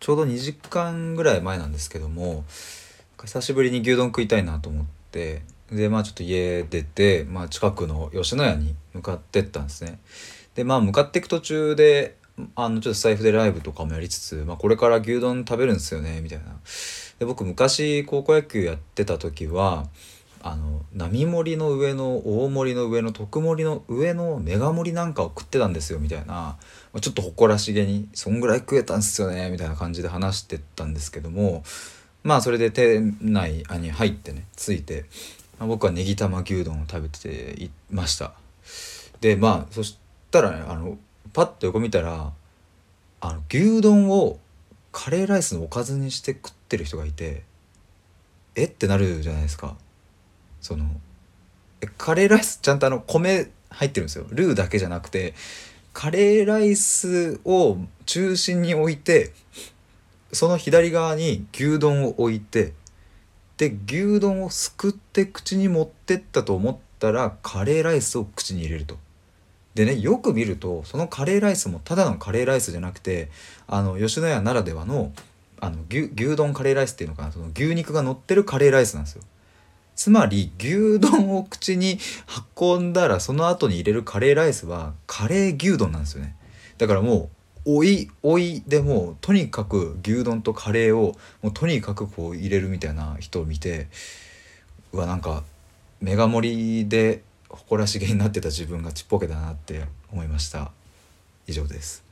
ちょうど2時間ぐらい前なんですけども久しぶりに牛丼食いたいなと思ってでまあちょっと家出て、まあ、近くの吉野家に向かってったんですね。でまあ向かっていく途中であのちょっと財布でライブとかもやりつつ、まあ、これから牛丼食べるんですよねみたいな。で僕昔高校野球やってた時はあの並盛りの上の大盛りの上の特盛りの上のメガ盛りなんかを食ってたんですよみたいな。まちょっと誇らしげにそんぐらい食えたんすよねみたいな感じで話してたんですけども。まあそれで店内に入ってね着いて、まあ、僕はネギ玉牛丼を食べていました。でまあそしたらねあのパッと横見たらあの牛丼をカレーライスのおかずにして食ってる人がいてえ？ってなるじゃないですか。そのカレーライスちゃんとあの米入ってるんですよルーだけじゃなくてカレーライスを中心に置いてその左側に牛丼を置いてで牛丼をすくって口に持ってったと思ったらカレーライスを口に入れると。でねよく見るとそのカレーライスもただのカレーライスじゃなくてあの吉野家ならではのあの牛丼カレーライスっていうのかなその牛肉が乗ってるカレーライスなんですよ。つまり牛丼を口に運んだらその後に入れるカレーライスはカレー牛丼なんですよね。だからもうおいおいでもうとにかく牛丼とカレーをもうとにかくこう入れるみたいな人を見てうわなんかメガ盛りで誇らしげになってた自分がちっぽけだなって思いました。以上です。